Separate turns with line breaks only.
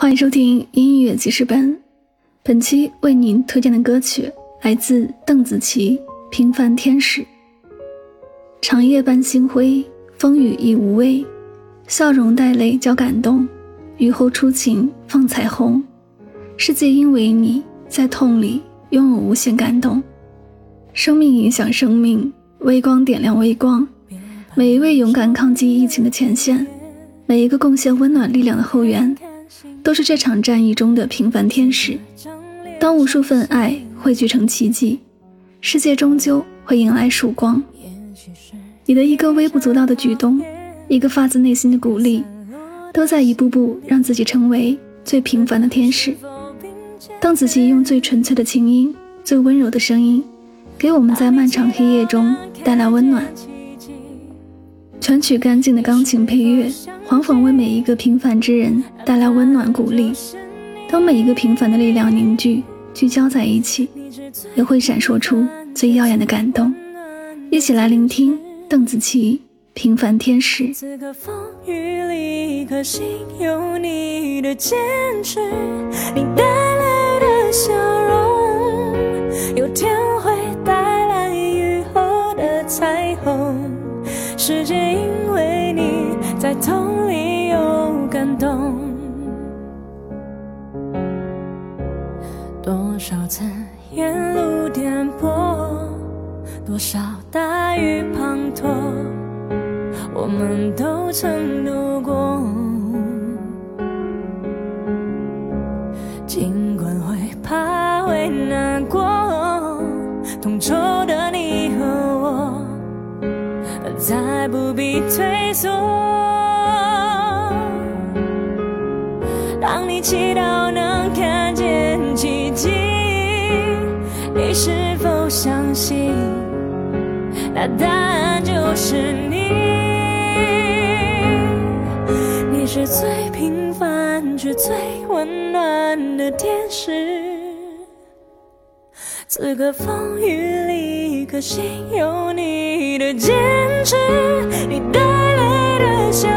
欢迎收听音乐记事本，本期为您推荐的歌曲来自邓紫棋《平凡天使》。长夜伴星辉，风雨亦无畏，笑容带泪交感动，雨后初晴放彩虹。世界因为你在痛里拥有无限感动，生命影响生命，微光点亮微光。每一位勇敢抗击疫情的前线，每一个贡献温暖力量的后援，都是这场战役中的平凡天使。当无数份爱汇聚成奇迹，世界终究会迎来曙光。你的一个微不足道的举动，一个发自内心的鼓励，都在一步步让自己成为最平凡的天使。邓紫棋用最纯粹的情音、最温柔的声音，给我们在漫长黑夜中带来温暖。全曲干净的钢琴配乐，缓缓为每一个平凡之人带来温暖鼓励。当每一个平凡的力量凝聚、聚焦在一起，也会闪烁出最耀眼的感动。一起来聆听邓紫棋《平凡天使》。
此刻风雨里，颗心有你的坚持，你带来的笑容，有天会带来雨后的彩虹。世界动，多少次沿路颠簸，多少大雨滂沱，我们都曾度过。尽管会怕会难过，同舟的你和我。再不必退缩。祈祷能看见奇迹，你是否相信？那答案就是你。你是最平凡却最温暖的天使。此刻风雨里，可心有你的坚持，你带来的笑。